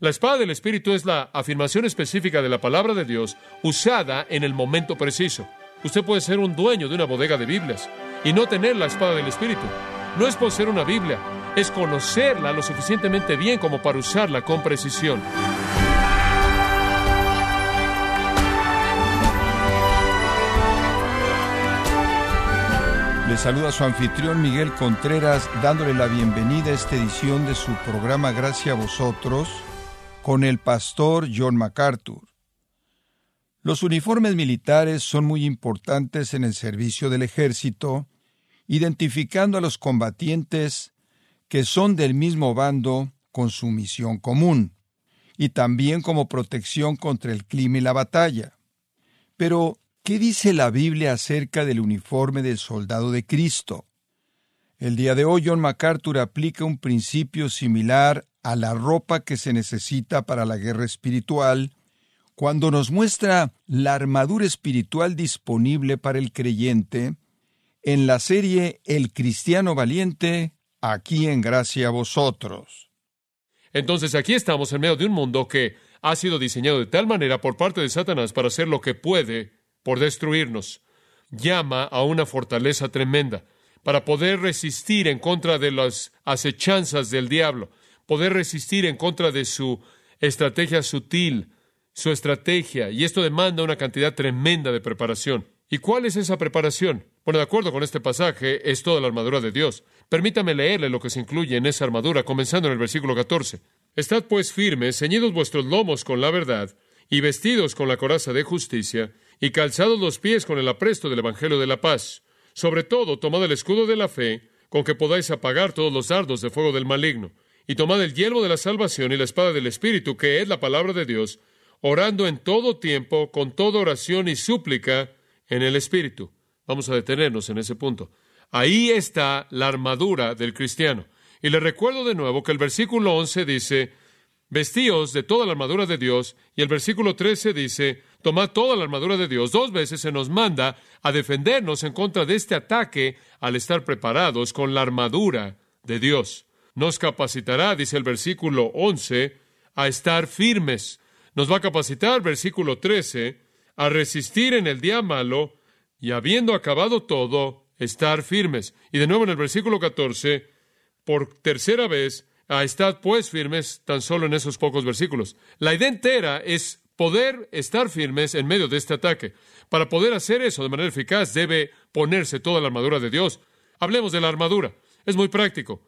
La espada del Espíritu es la afirmación específica de la palabra de Dios usada en el momento preciso. Usted puede ser un dueño de una bodega de Biblias y no tener la espada del Espíritu. No es poseer una Biblia, es conocerla lo suficientemente bien como para usarla con precisión. Le saluda su anfitrión Miguel Contreras dándole la bienvenida a esta edición de su programa Gracias a vosotros con el pastor John MacArthur. Los uniformes militares son muy importantes en el servicio del ejército, identificando a los combatientes que son del mismo bando con su misión común, y también como protección contra el clima y la batalla. Pero, ¿Qué dice la Biblia acerca del uniforme del soldado de Cristo? El día de hoy John MacArthur aplica un principio similar a la ropa que se necesita para la guerra espiritual, cuando nos muestra la armadura espiritual disponible para el creyente en la serie El cristiano valiente, aquí en gracia a vosotros. Entonces aquí estamos en medio de un mundo que ha sido diseñado de tal manera por parte de Satanás para hacer lo que puede por destruirnos. Llama a una fortaleza tremenda para poder resistir en contra de las acechanzas del diablo, poder resistir en contra de su estrategia sutil, su estrategia, y esto demanda una cantidad tremenda de preparación. ¿Y cuál es esa preparación? Bueno, de acuerdo con este pasaje, es toda la armadura de Dios. Permítame leerle lo que se incluye en esa armadura, comenzando en el versículo 14. Estad pues firmes, ceñidos vuestros lomos con la verdad, y vestidos con la coraza de justicia, y calzados los pies con el apresto del Evangelio de la paz. Sobre todo, tomad el escudo de la fe, con que podáis apagar todos los dardos de fuego del maligno, y tomad el yelmo de la salvación y la espada del Espíritu, que es la palabra de Dios, orando en todo tiempo, con toda oración y súplica en el Espíritu. Vamos a detenernos en ese punto. Ahí está la armadura del cristiano. Y le recuerdo de nuevo que el versículo 11 dice, Vestíos de toda la armadura de Dios, y el versículo 13 dice, tomad toda la armadura de Dios. Dos veces se nos manda a defendernos en contra de este ataque al estar preparados con la armadura de Dios. Nos capacitará, dice el versículo 11, a estar firmes. Nos va a capacitar, versículo 13, a resistir en el día malo y habiendo acabado todo, estar firmes. Y de nuevo en el versículo 14, por tercera vez, a estar pues firmes tan solo en esos pocos versículos. La idea entera es poder estar firmes en medio de este ataque. Para poder hacer eso de manera eficaz debe ponerse toda la armadura de Dios. Hablemos de la armadura. Es muy práctico.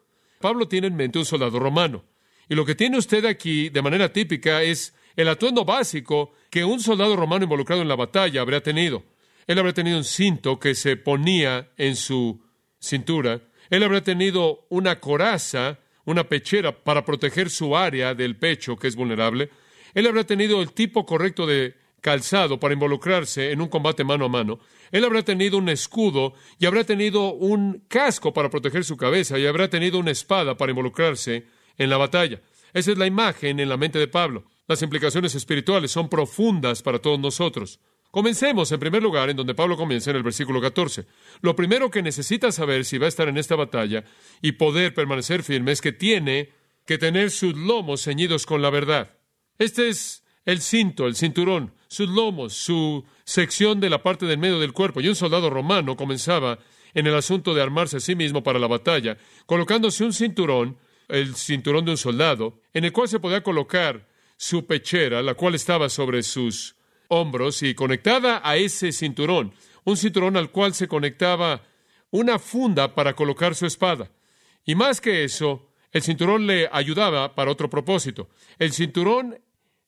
Pablo tiene en mente un soldado romano. Y lo que tiene usted aquí de manera típica es el atuendo básico que un soldado romano involucrado en la batalla habría tenido. Él habría tenido un cinto que se ponía en su cintura. Él habría tenido una coraza, una pechera para proteger su área del pecho que es vulnerable. Él habrá tenido el tipo correcto de calzado para involucrarse en un combate mano a mano. Él habrá tenido un escudo y habrá tenido un casco para proteger su cabeza y habrá tenido una espada para involucrarse en la batalla. Esa es la imagen en la mente de Pablo. Las implicaciones espirituales son profundas para todos nosotros. Comencemos en primer lugar en donde Pablo comienza en el versículo 14. Lo primero que necesita saber si va a estar en esta batalla y poder permanecer firme es que tiene que tener sus lomos ceñidos con la verdad. Este es el cinto, el cinturón, sus lomos, su sección de la parte del medio del cuerpo. Y un soldado romano comenzaba en el asunto de armarse a sí mismo para la batalla, colocándose un cinturón, el cinturón de un soldado, en el cual se podía colocar su pechera, la cual estaba sobre sus hombros y conectada a ese cinturón, un cinturón al cual se conectaba una funda para colocar su espada. Y más que eso, el cinturón le ayudaba para otro propósito. El cinturón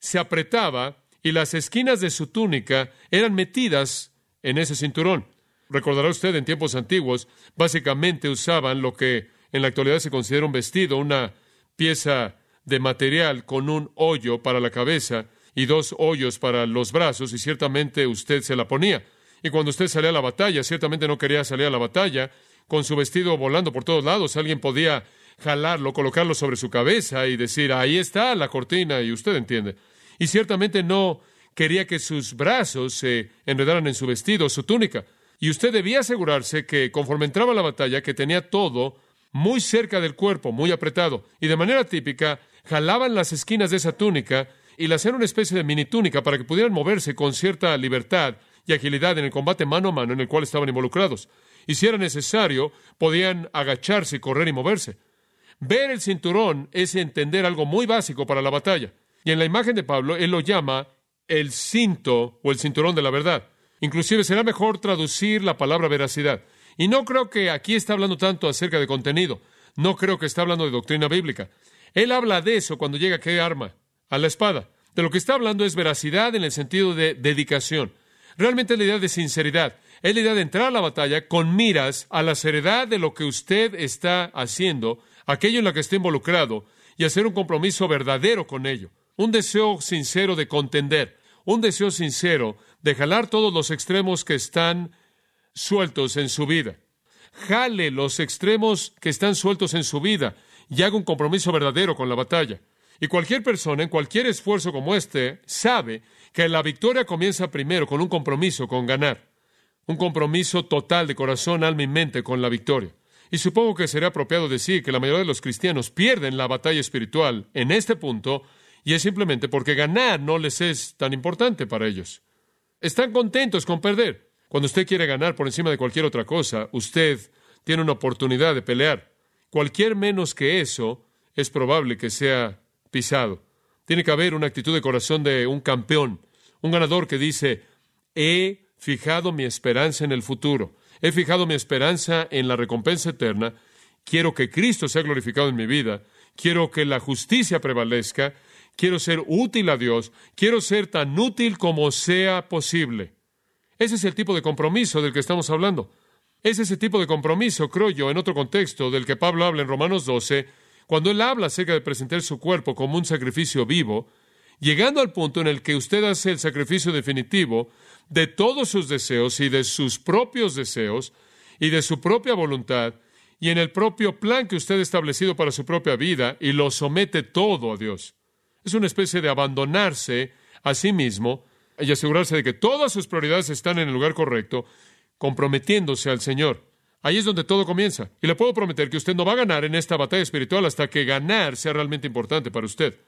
se apretaba y las esquinas de su túnica eran metidas en ese cinturón. Recordará usted, en tiempos antiguos, básicamente usaban lo que en la actualidad se considera un vestido, una pieza de material con un hoyo para la cabeza y dos hoyos para los brazos, y ciertamente usted se la ponía. Y cuando usted salía a la batalla, ciertamente no quería salir a la batalla con su vestido volando por todos lados. Alguien podía jalarlo, colocarlo sobre su cabeza y decir, ahí está la cortina, y usted entiende. Y ciertamente no quería que sus brazos se enredaran en su vestido, su túnica. Y usted debía asegurarse que, conforme entraba la batalla, que tenía todo muy cerca del cuerpo, muy apretado. Y de manera típica, jalaban las esquinas de esa túnica y le hacían una especie de mini túnica para que pudieran moverse con cierta libertad y agilidad en el combate mano a mano en el cual estaban involucrados. Y si era necesario, podían agacharse, correr y moverse. Ver el cinturón es entender algo muy básico para la batalla. Y en la imagen de Pablo, él lo llama el cinto o el cinturón de la verdad. Inclusive será mejor traducir la palabra veracidad. Y no creo que aquí está hablando tanto acerca de contenido. No creo que está hablando de doctrina bíblica. Él habla de eso cuando llega a qué arma, a la espada. De lo que está hablando es veracidad en el sentido de dedicación. Realmente es la idea de sinceridad. Es la idea de entrar a la batalla con miras a la seriedad de lo que usted está haciendo, aquello en lo que está involucrado, y hacer un compromiso verdadero con ello. Un deseo sincero de contender. Un deseo sincero de jalar todos los extremos que están sueltos en su vida. Jale los extremos que están sueltos en su vida y haga un compromiso verdadero con la batalla. Y cualquier persona en cualquier esfuerzo como este sabe que la victoria comienza primero con un compromiso con ganar. Un compromiso total de corazón, alma y mente con la victoria. Y supongo que sería apropiado decir que la mayoría de los cristianos pierden la batalla espiritual en este punto y es simplemente porque ganar no les es tan importante para ellos. Están contentos con perder. Cuando usted quiere ganar por encima de cualquier otra cosa, usted tiene una oportunidad de pelear. Cualquier menos que eso es probable que sea pisado. Tiene que haber una actitud de corazón de un campeón, un ganador que dice, he fijado mi esperanza en el futuro, he fijado mi esperanza en la recompensa eterna, quiero que Cristo sea glorificado en mi vida, quiero que la justicia prevalezca, quiero ser útil a Dios, quiero ser tan útil como sea posible. Ese es el tipo de compromiso del que estamos hablando. Es ese tipo de compromiso, creo yo, en otro contexto del que Pablo habla en Romanos 12, cuando él habla acerca de presentar su cuerpo como un sacrificio vivo, llegando al punto en el que usted hace el sacrificio definitivo de todos sus deseos y de sus propios deseos y de su propia voluntad y en el propio plan que usted ha establecido para su propia vida y lo somete todo a Dios. Es una especie de abandonarse a sí mismo y asegurarse de que todas sus prioridades están en el lugar correcto, comprometiéndose al Señor. Ahí es donde todo comienza. Y le puedo prometer que usted no va a ganar en esta batalla espiritual hasta que ganar sea realmente importante para usted.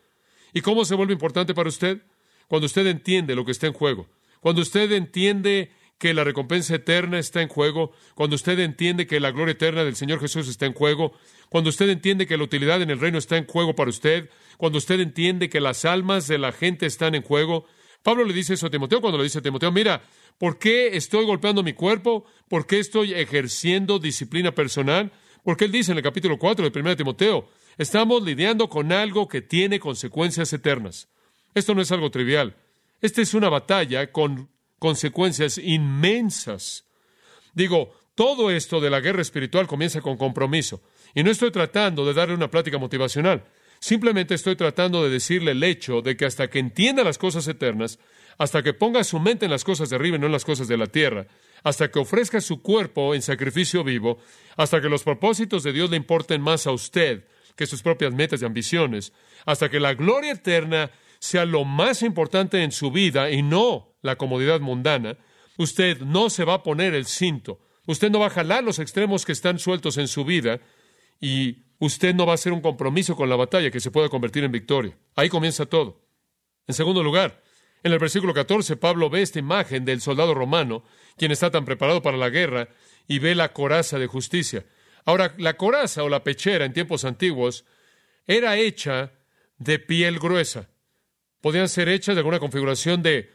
¿Y cómo se vuelve importante para usted? Cuando usted entiende lo que está en juego. Cuando usted entiende que la recompensa eterna está en juego, cuando usted entiende que la gloria eterna del Señor Jesús está en juego, cuando usted entiende que la utilidad en el reino está en juego para usted, cuando usted entiende que las almas de la gente están en juego, Pablo le dice eso a Timoteo cuando le dice a Timoteo, mira, ¿por qué estoy golpeando mi cuerpo? ¿Por qué estoy ejerciendo disciplina personal? Porque él dice en el capítulo 4 de 1 Timoteo, estamos lidiando con algo que tiene consecuencias eternas. Esto no es algo trivial. Esta es una batalla con consecuencias inmensas. Digo, todo esto de la guerra espiritual comienza con compromiso. Y no estoy tratando de darle una plática motivacional. Simplemente estoy tratando de decirle el hecho de que hasta que entienda las cosas eternas, hasta que ponga su mente en las cosas de arriba y no en las cosas de la tierra, hasta que ofrezca su cuerpo en sacrificio vivo, hasta que los propósitos de Dios le importen más a usted que sus propias metas y ambiciones, hasta que la gloria eterna sea lo más importante en su vida y no la comodidad mundana, usted no se va a poner el cinto, usted no va a jalar los extremos que están sueltos en su vida y usted no va a hacer un compromiso con la batalla que se pueda convertir en victoria. Ahí comienza todo. En segundo lugar, en el versículo 14, Pablo ve esta imagen del soldado romano, quien está tan preparado para la guerra, y ve la coraza de justicia. Ahora, la coraza o la pechera en tiempos antiguos era hecha de piel gruesa. Podían ser hechas de alguna configuración de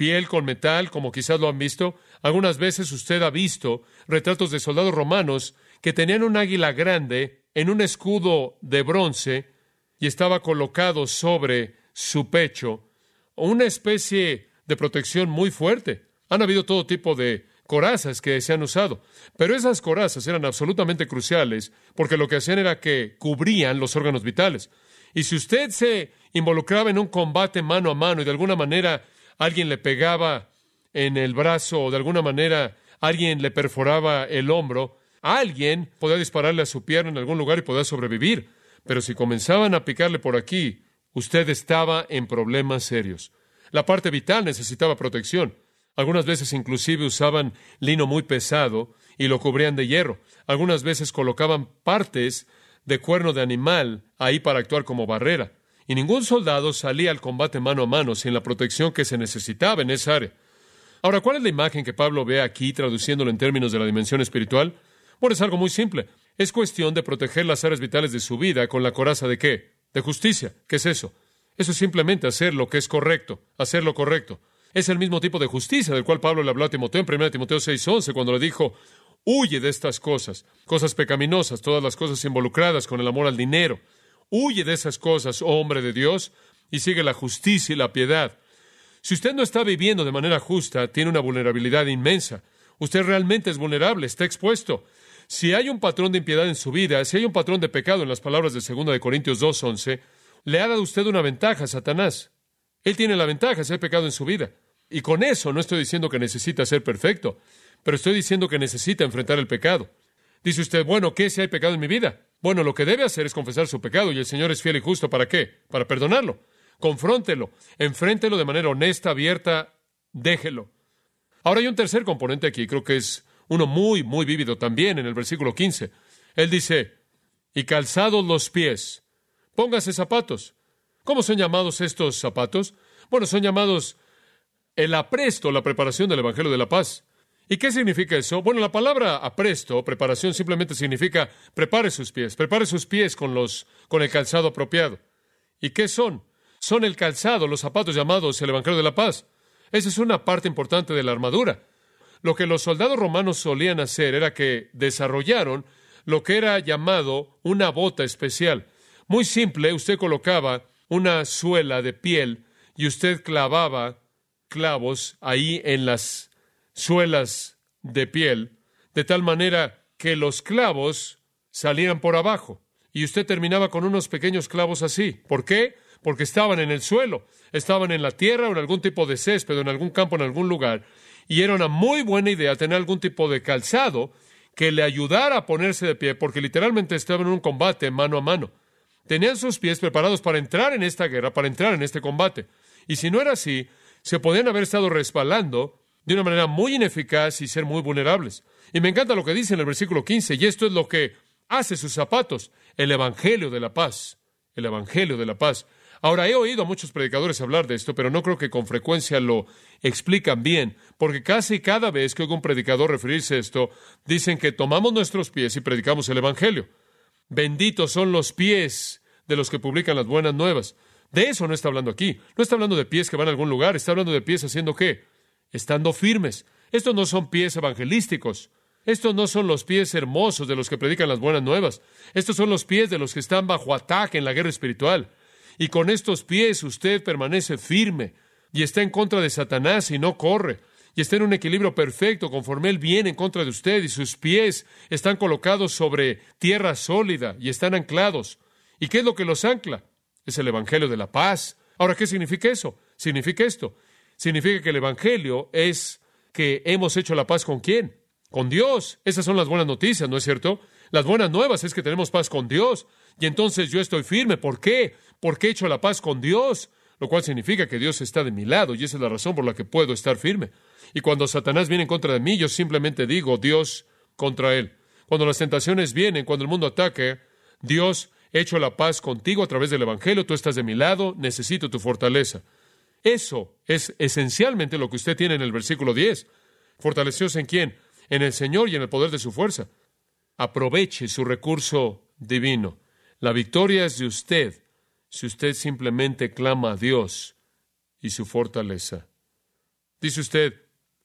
piel con metal, como quizás lo han visto. Algunas veces usted ha visto retratos de soldados romanos que tenían un águila grande en un escudo de bronce y estaba colocado sobre su pecho, una especie de protección muy fuerte. Han habido todo tipo de corazas que se han usado, pero esas corazas eran absolutamente cruciales porque lo que hacían era que cubrían los órganos vitales. Y si usted se involucraba en un combate mano a mano y de alguna manera alguien le pegaba en el brazo o de alguna manera alguien le perforaba el hombro, Alguien podía dispararle a su pierna en algún lugar y podía sobrevivir, pero si comenzaban a picarle por aquí, usted estaba en problemas serios. La parte vital necesitaba protección. Algunas veces inclusive usaban lino muy pesado y lo cubrían de hierro. Algunas veces colocaban partes de cuerno de animal ahí para actuar como barrera. Y ningún soldado salía al combate mano a mano sin la protección que se necesitaba en esa área. Ahora, ¿cuál es la imagen que Pablo ve aquí traduciéndolo en términos de la dimensión espiritual? Bueno, es algo muy simple. Es cuestión de proteger las áreas vitales de su vida con la coraza de qué? De justicia. ¿Qué es eso? Eso es simplemente hacer lo que es correcto, hacer lo correcto. Es el mismo tipo de justicia del cual Pablo le habló a Timoteo en 1 Timoteo 6:11 cuando le dijo, huye de estas cosas, cosas pecaminosas, todas las cosas involucradas con el amor al dinero. Huye de esas cosas, oh hombre de Dios, y sigue la justicia y la piedad. Si usted no está viviendo de manera justa, tiene una vulnerabilidad inmensa. Usted realmente es vulnerable, está expuesto. Si hay un patrón de impiedad en su vida, si hay un patrón de pecado en las palabras de 2 de Corintios 2:11, le ha dado usted una ventaja a Satanás. Él tiene la ventaja de hay pecado en su vida. Y con eso no estoy diciendo que necesita ser perfecto, pero estoy diciendo que necesita enfrentar el pecado. Dice usted, bueno, ¿qué si hay pecado en mi vida? Bueno, lo que debe hacer es confesar su pecado y el Señor es fiel y justo. ¿Para qué? Para perdonarlo. Confróntelo, enfréntelo de manera honesta, abierta, déjelo. Ahora hay un tercer componente aquí, creo que es uno muy, muy vívido también en el versículo 15. Él dice, y calzados los pies, póngase zapatos. ¿Cómo son llamados estos zapatos? Bueno, son llamados el apresto, la preparación del Evangelio de la Paz. ¿Y qué significa eso? Bueno, la palabra apresto, preparación, simplemente significa prepare sus pies, prepare sus pies con, los, con el calzado apropiado. ¿Y qué son? Son el calzado, los zapatos llamados el Evangelio de la Paz. Esa es una parte importante de la armadura. Lo que los soldados romanos solían hacer era que desarrollaron lo que era llamado una bota especial. Muy simple, usted colocaba una suela de piel y usted clavaba clavos ahí en las suelas de piel, de tal manera que los clavos salían por abajo. Y usted terminaba con unos pequeños clavos así. ¿Por qué? Porque estaban en el suelo, estaban en la tierra o en algún tipo de césped en algún campo, en algún lugar. Y era una muy buena idea tener algún tipo de calzado que le ayudara a ponerse de pie, porque literalmente estaba en un combate mano a mano. Tenían sus pies preparados para entrar en esta guerra, para entrar en este combate. Y si no era así, se podían haber estado respaldando de una manera muy ineficaz y ser muy vulnerables. Y me encanta lo que dice en el versículo 15, y esto es lo que hace sus zapatos, el Evangelio de la paz, el Evangelio de la paz. Ahora, he oído a muchos predicadores hablar de esto, pero no creo que con frecuencia lo explican bien, porque casi cada vez que oigo un predicador referirse a esto, dicen que tomamos nuestros pies y predicamos el Evangelio. Benditos son los pies de los que publican las buenas nuevas. De eso no está hablando aquí. No está hablando de pies que van a algún lugar, está hablando de pies haciendo qué? Estando firmes. Estos no son pies evangelísticos. Estos no son los pies hermosos de los que predican las buenas nuevas. Estos son los pies de los que están bajo ataque en la guerra espiritual. Y con estos pies usted permanece firme y está en contra de Satanás y no corre. Y está en un equilibrio perfecto conforme Él viene en contra de usted y sus pies están colocados sobre tierra sólida y están anclados. ¿Y qué es lo que los ancla? Es el Evangelio de la paz. Ahora, ¿qué significa eso? Significa esto significa que el Evangelio es que hemos hecho la paz con quién? Con Dios. Esas son las buenas noticias, ¿no es cierto? Las buenas nuevas es que tenemos paz con Dios. Y entonces yo estoy firme. ¿Por qué? Porque he hecho la paz con Dios. Lo cual significa que Dios está de mi lado y esa es la razón por la que puedo estar firme. Y cuando Satanás viene en contra de mí, yo simplemente digo Dios contra él. Cuando las tentaciones vienen, cuando el mundo ataque, Dios, he hecho la paz contigo a través del Evangelio, tú estás de mi lado, necesito tu fortaleza. Eso es esencialmente lo que usted tiene en el versículo 10. ¿Fortalecidos en quién? En el Señor y en el poder de su fuerza. Aproveche su recurso divino. La victoria es de usted si usted simplemente clama a Dios y su fortaleza. Dice usted,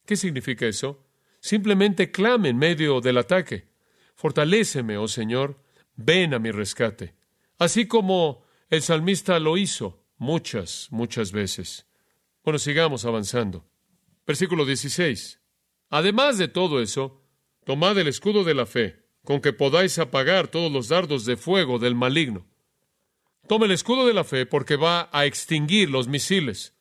¿qué significa eso? Simplemente clame en medio del ataque. Fortaléceme, oh Señor, ven a mi rescate. Así como el salmista lo hizo muchas, muchas veces. Bueno, sigamos avanzando. Versículo 16. Además de todo eso, tomad el escudo de la fe, con que podáis apagar todos los dardos de fuego del maligno. Tome el escudo de la fe porque va a extinguir los misiles.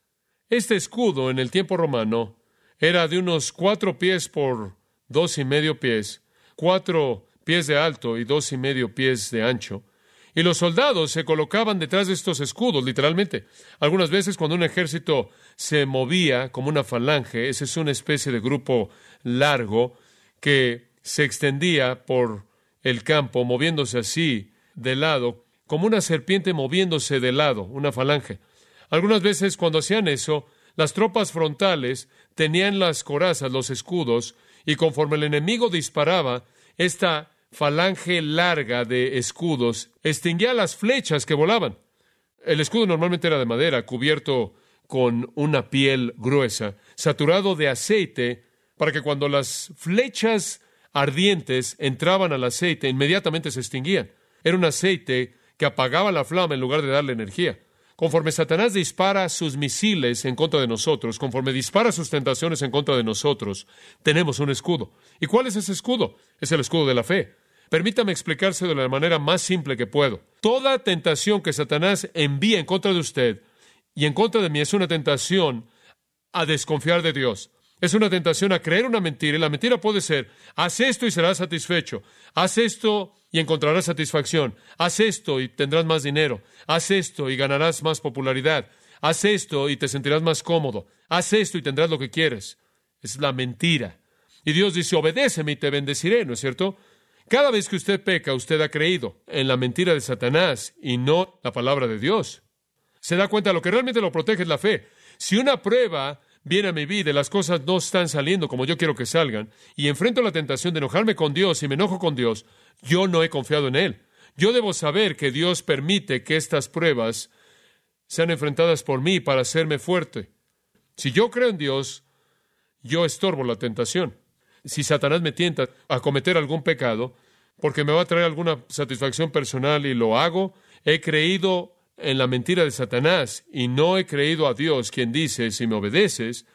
Este escudo en el tiempo romano era de unos cuatro pies por dos y medio pies, cuatro pies de alto y dos y medio pies de ancho, y los soldados se colocaban detrás de estos escudos, literalmente. Algunas veces cuando un ejército se movía como una falange, ese es una especie de grupo largo que se extendía por el campo, moviéndose así de lado, como una serpiente moviéndose de lado, una falange. Algunas veces cuando hacían eso, las tropas frontales tenían las corazas, los escudos, y conforme el enemigo disparaba, esta falange larga de escudos extinguía las flechas que volaban. El escudo normalmente era de madera, cubierto con una piel gruesa, saturado de aceite, para que cuando las flechas ardientes entraban al aceite, inmediatamente se extinguían. Era un aceite que apagaba la flama en lugar de darle energía. Conforme Satanás dispara sus misiles en contra de nosotros, conforme dispara sus tentaciones en contra de nosotros, tenemos un escudo. ¿Y cuál es ese escudo? Es el escudo de la fe. Permítame explicarse de la manera más simple que puedo. Toda tentación que Satanás envía en contra de usted y en contra de mí es una tentación a desconfiar de Dios. Es una tentación a creer una mentira y la mentira puede ser, haz esto y serás satisfecho, haz esto y encontrarás satisfacción, haz esto y tendrás más dinero, haz esto y ganarás más popularidad, haz esto y te sentirás más cómodo, haz esto y tendrás lo que quieres. Es la mentira. Y Dios dice, obedéceme y te bendeciré, ¿no es cierto? Cada vez que usted peca, usted ha creído en la mentira de Satanás y no la palabra de Dios. Se da cuenta, lo que realmente lo protege es la fe. Si una prueba viene a mi vida y las cosas no están saliendo como yo quiero que salgan, y enfrento la tentación de enojarme con Dios y me enojo con Dios, yo no he confiado en Él. Yo debo saber que Dios permite que estas pruebas sean enfrentadas por mí para hacerme fuerte. Si yo creo en Dios, yo estorbo la tentación si Satanás me tienta a cometer algún pecado, porque me va a traer alguna satisfacción personal y lo hago, he creído en la mentira de Satanás y no he creído a Dios, quien dice, si me obedeces,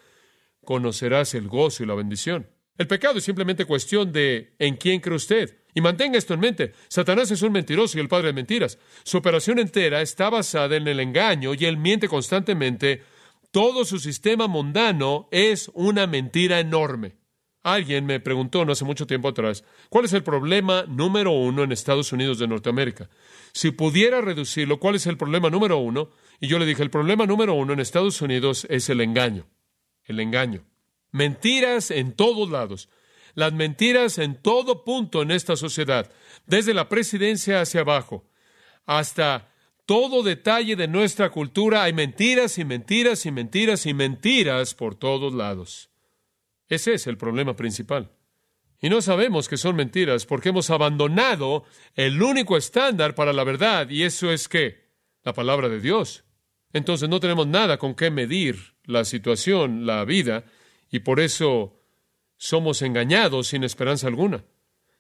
conocerás el gozo y la bendición. El pecado es simplemente cuestión de en quién cree usted. Y mantenga esto en mente. Satanás es un mentiroso y el padre de mentiras. Su operación entera está basada en el engaño y él miente constantemente. Todo su sistema mundano es una mentira enorme. Alguien me preguntó no hace mucho tiempo atrás, ¿cuál es el problema número uno en Estados Unidos de Norteamérica? Si pudiera reducirlo, ¿cuál es el problema número uno? Y yo le dije, el problema número uno en Estados Unidos es el engaño. El engaño. Mentiras en todos lados. Las mentiras en todo punto en esta sociedad, desde la presidencia hacia abajo, hasta todo detalle de nuestra cultura, hay mentiras y mentiras y mentiras y mentiras por todos lados. Ese es el problema principal. Y no sabemos que son mentiras porque hemos abandonado el único estándar para la verdad, y eso es que la palabra de Dios. Entonces no tenemos nada con qué medir la situación, la vida, y por eso somos engañados sin esperanza alguna.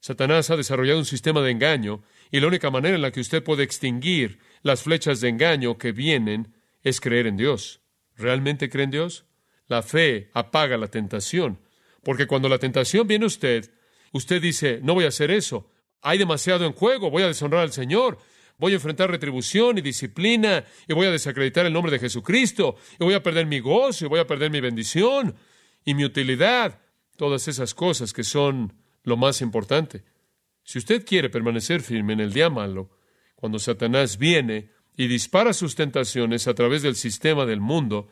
Satanás ha desarrollado un sistema de engaño, y la única manera en la que usted puede extinguir las flechas de engaño que vienen es creer en Dios. ¿Realmente cree en Dios? La fe apaga la tentación, porque cuando la tentación viene a usted, usted dice, no voy a hacer eso, hay demasiado en juego, voy a deshonrar al Señor, voy a enfrentar retribución y disciplina, y voy a desacreditar el nombre de Jesucristo, y voy a perder mi gozo, y voy a perder mi bendición, y mi utilidad, todas esas cosas que son lo más importante. Si usted quiere permanecer firme en el día malo, cuando Satanás viene y dispara sus tentaciones a través del sistema del mundo,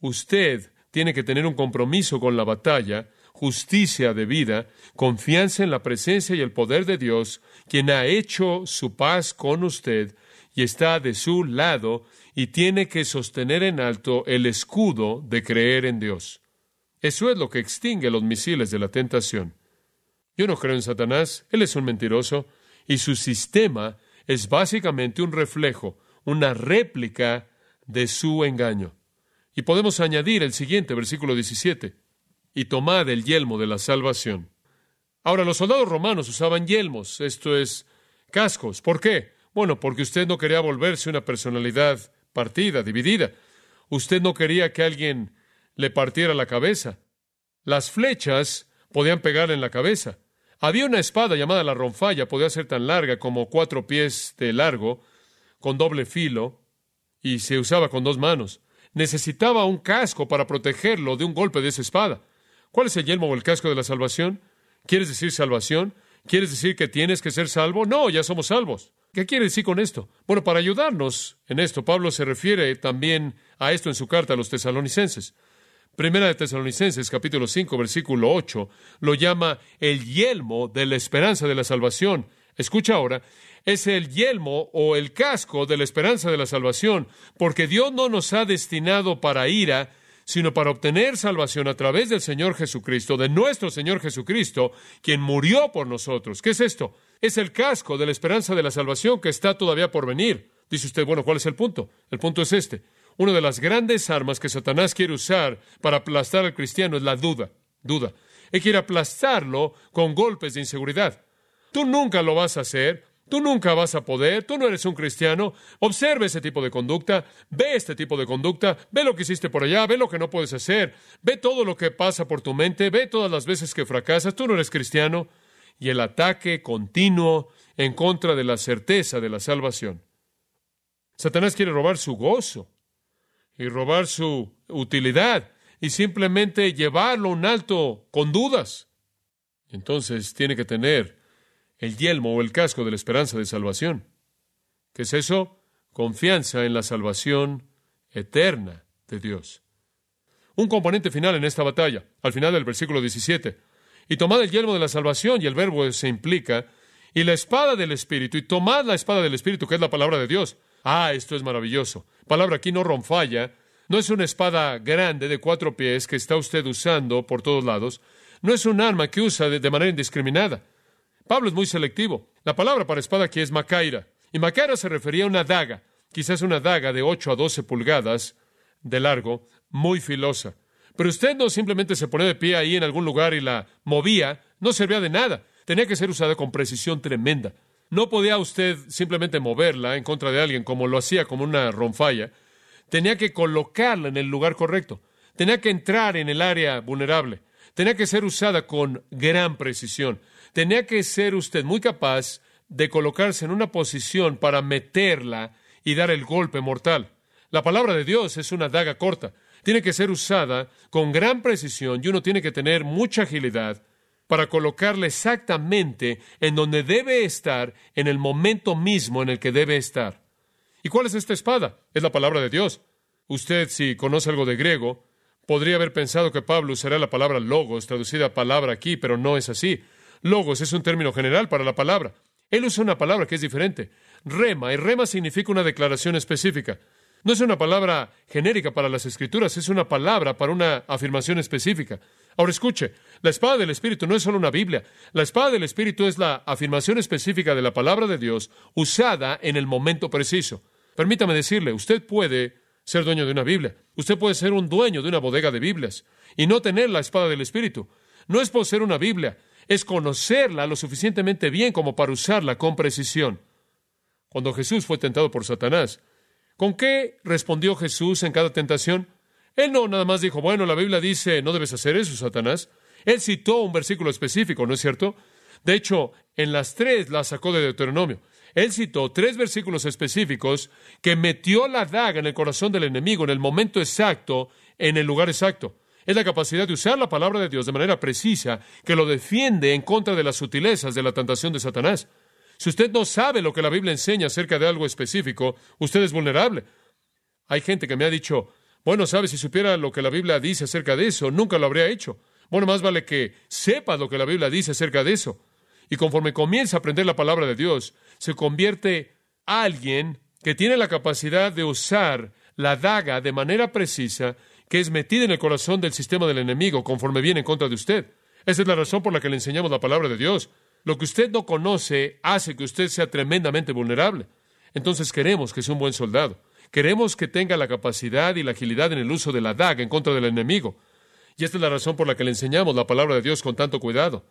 usted tiene que tener un compromiso con la batalla, justicia de vida, confianza en la presencia y el poder de Dios, quien ha hecho su paz con usted y está de su lado y tiene que sostener en alto el escudo de creer en Dios. Eso es lo que extingue los misiles de la tentación. Yo no creo en Satanás, él es un mentiroso, y su sistema es básicamente un reflejo, una réplica de su engaño. Y podemos añadir el siguiente, versículo 17, y tomad el yelmo de la salvación. Ahora, los soldados romanos usaban yelmos, esto es, cascos. ¿Por qué? Bueno, porque usted no quería volverse una personalidad partida, dividida. Usted no quería que alguien le partiera la cabeza. Las flechas podían pegar en la cabeza. Había una espada llamada la ronfalla, podía ser tan larga como cuatro pies de largo, con doble filo, y se usaba con dos manos necesitaba un casco para protegerlo de un golpe de esa espada. ¿Cuál es el yelmo o el casco de la salvación? ¿Quieres decir salvación? ¿Quieres decir que tienes que ser salvo? No, ya somos salvos. ¿Qué quiere decir con esto? Bueno, para ayudarnos en esto, Pablo se refiere también a esto en su carta a los tesalonicenses. Primera de Tesalonicenses, capítulo 5, versículo 8, lo llama el yelmo de la esperanza de la salvación. Escucha ahora, es el yelmo o el casco de la esperanza de la salvación, porque Dios no nos ha destinado para ira, sino para obtener salvación a través del Señor Jesucristo, de nuestro Señor Jesucristo, quien murió por nosotros. ¿Qué es esto? Es el casco de la esperanza de la salvación que está todavía por venir. Dice usted, bueno, ¿cuál es el punto? El punto es este. Una de las grandes armas que Satanás quiere usar para aplastar al cristiano es la duda. Duda. Él quiere aplastarlo con golpes de inseguridad. Tú nunca lo vas a hacer, tú nunca vas a poder, tú no eres un cristiano. Observe ese tipo de conducta, ve este tipo de conducta, ve lo que hiciste por allá, ve lo que no puedes hacer, ve todo lo que pasa por tu mente, ve todas las veces que fracasas, tú no eres cristiano. Y el ataque continuo en contra de la certeza de la salvación. Satanás quiere robar su gozo y robar su utilidad y simplemente llevarlo a un alto con dudas. Entonces tiene que tener el yelmo o el casco de la esperanza de salvación. ¿Qué es eso? Confianza en la salvación eterna de Dios. Un componente final en esta batalla, al final del versículo 17. Y tomad el yelmo de la salvación, y el verbo se implica, y la espada del Espíritu, y tomad la espada del Espíritu, que es la palabra de Dios. Ah, esto es maravilloso. Palabra aquí no ronfalla, no es una espada grande de cuatro pies que está usted usando por todos lados. No es un arma que usa de, manera indiscriminada. Pablo es muy selectivo. La palabra para espada aquí es macaira. Y macaira se refería a una daga, quizás una daga de 8 a 12 pulgadas de largo, muy filosa. Pero usted no simplemente se ponía de pie ahí en algún lugar y la movía, no servía de nada. Tenía que ser usada con precisión tremenda. No podía usted simplemente moverla en contra de alguien como lo hacía como una ronfalla tenía que colocarla en el lugar correcto, tenía que entrar en el área vulnerable, tenía que ser usada con gran precisión, tenía que ser usted muy capaz de colocarse en una posición para meterla y dar el golpe mortal. La palabra de Dios es una daga corta, tiene que ser usada con gran precisión y uno tiene que tener mucha agilidad para colocarla exactamente en donde debe estar en el momento mismo en el que debe estar. ¿Y cuál es esta espada? Es la palabra de Dios. Usted, si conoce algo de griego, podría haber pensado que Pablo usará la palabra logos, traducida palabra aquí, pero no es así. Logos es un término general para la palabra. Él usa una palabra que es diferente. Rema, y rema significa una declaración específica. No es una palabra genérica para las escrituras, es una palabra para una afirmación específica. Ahora escuche, la espada del Espíritu no es solo una Biblia. La espada del Espíritu es la afirmación específica de la palabra de Dios usada en el momento preciso. Permítame decirle, usted puede ser dueño de una Biblia. Usted puede ser un dueño de una bodega de Biblias y no tener la espada del Espíritu. No es poseer una Biblia, es conocerla lo suficientemente bien como para usarla con precisión. Cuando Jesús fue tentado por Satanás, ¿con qué respondió Jesús en cada tentación? Él no nada más dijo, bueno, la Biblia dice, no debes hacer eso, Satanás. Él citó un versículo específico, ¿no es cierto? De hecho, en las tres la sacó de Deuteronomio. Él citó tres versículos específicos que metió la daga en el corazón del enemigo en el momento exacto, en el lugar exacto. Es la capacidad de usar la palabra de Dios de manera precisa que lo defiende en contra de las sutilezas de la tentación de Satanás. Si usted no sabe lo que la Biblia enseña acerca de algo específico, usted es vulnerable. Hay gente que me ha dicho, bueno, sabe, si supiera lo que la Biblia dice acerca de eso, nunca lo habría hecho. Bueno, más vale que sepa lo que la Biblia dice acerca de eso. Y conforme comienza a aprender la palabra de Dios, se convierte alguien que tiene la capacidad de usar la daga de manera precisa que es metida en el corazón del sistema del enemigo conforme viene en contra de usted. Esa es la razón por la que le enseñamos la palabra de Dios. Lo que usted no conoce hace que usted sea tremendamente vulnerable. Entonces queremos que sea un buen soldado. Queremos que tenga la capacidad y la agilidad en el uso de la daga en contra del enemigo. Y esta es la razón por la que le enseñamos la palabra de Dios con tanto cuidado.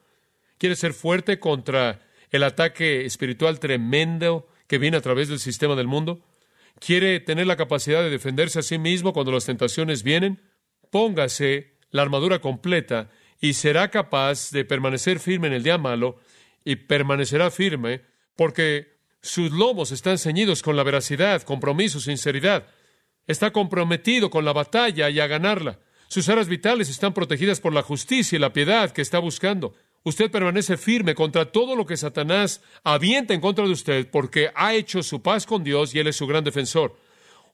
¿Quiere ser fuerte contra el ataque espiritual tremendo que viene a través del sistema del mundo? ¿Quiere tener la capacidad de defenderse a sí mismo cuando las tentaciones vienen? Póngase la armadura completa y será capaz de permanecer firme en el día malo y permanecerá firme porque sus lomos están ceñidos con la veracidad, compromiso, sinceridad. Está comprometido con la batalla y a ganarla. Sus aras vitales están protegidas por la justicia y la piedad que está buscando. Usted permanece firme contra todo lo que Satanás avienta en contra de usted porque ha hecho su paz con Dios y Él es su gran defensor.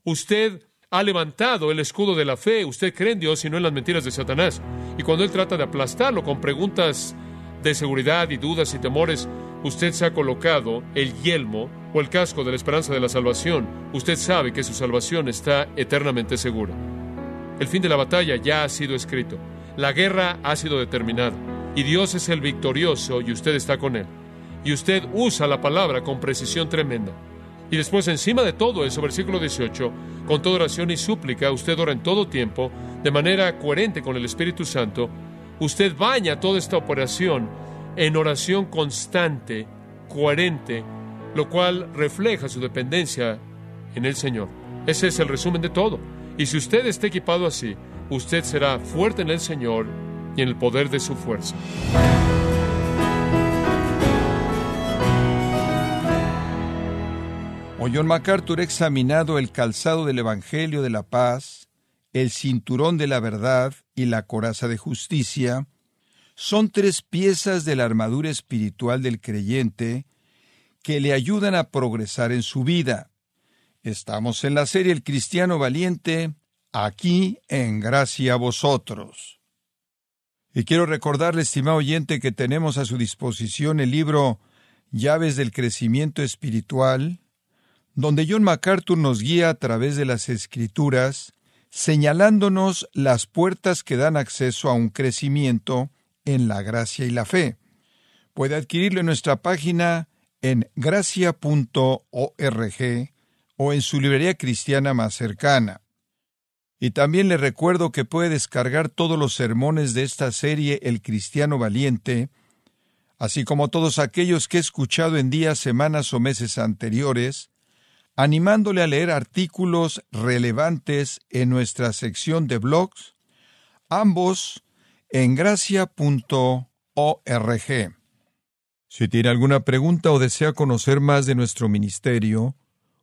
Usted ha levantado el escudo de la fe, usted cree en Dios y no en las mentiras de Satanás. Y cuando Él trata de aplastarlo con preguntas de seguridad y dudas y temores, usted se ha colocado el yelmo o el casco de la esperanza de la salvación, usted sabe que su salvación está eternamente segura. El fin de la batalla ya ha sido escrito. La guerra ha sido determinada. Y Dios es el victorioso y usted está con él. Y usted usa la palabra con precisión tremenda. Y después, encima de todo eso, versículo 18, con toda oración y súplica, usted ora en todo tiempo, de manera coherente con el Espíritu Santo, usted baña toda esta operación en oración constante, coherente, lo cual refleja su dependencia en el Señor. Ese es el resumen de todo. Y si usted está equipado así, usted será fuerte en el Señor y en el poder de su fuerza. O John MacArthur ha examinado el calzado del Evangelio de la paz, el cinturón de la verdad y la coraza de justicia, son tres piezas de la armadura espiritual del creyente que le ayudan a progresar en su vida. Estamos en la serie El Cristiano Valiente, aquí en Gracia a Vosotros. Y quiero recordarle, estimado oyente, que tenemos a su disposición el libro Llaves del Crecimiento Espiritual, donde John MacArthur nos guía a través de las Escrituras, señalándonos las puertas que dan acceso a un crecimiento en la gracia y la fe. Puede adquirirlo en nuestra página en gracia.org o en su librería cristiana más cercana. Y también le recuerdo que puede descargar todos los sermones de esta serie El Cristiano Valiente, así como todos aquellos que he escuchado en días, semanas o meses anteriores, animándole a leer artículos relevantes en nuestra sección de blogs, ambos en gracia.org. Si tiene alguna pregunta o desea conocer más de nuestro ministerio,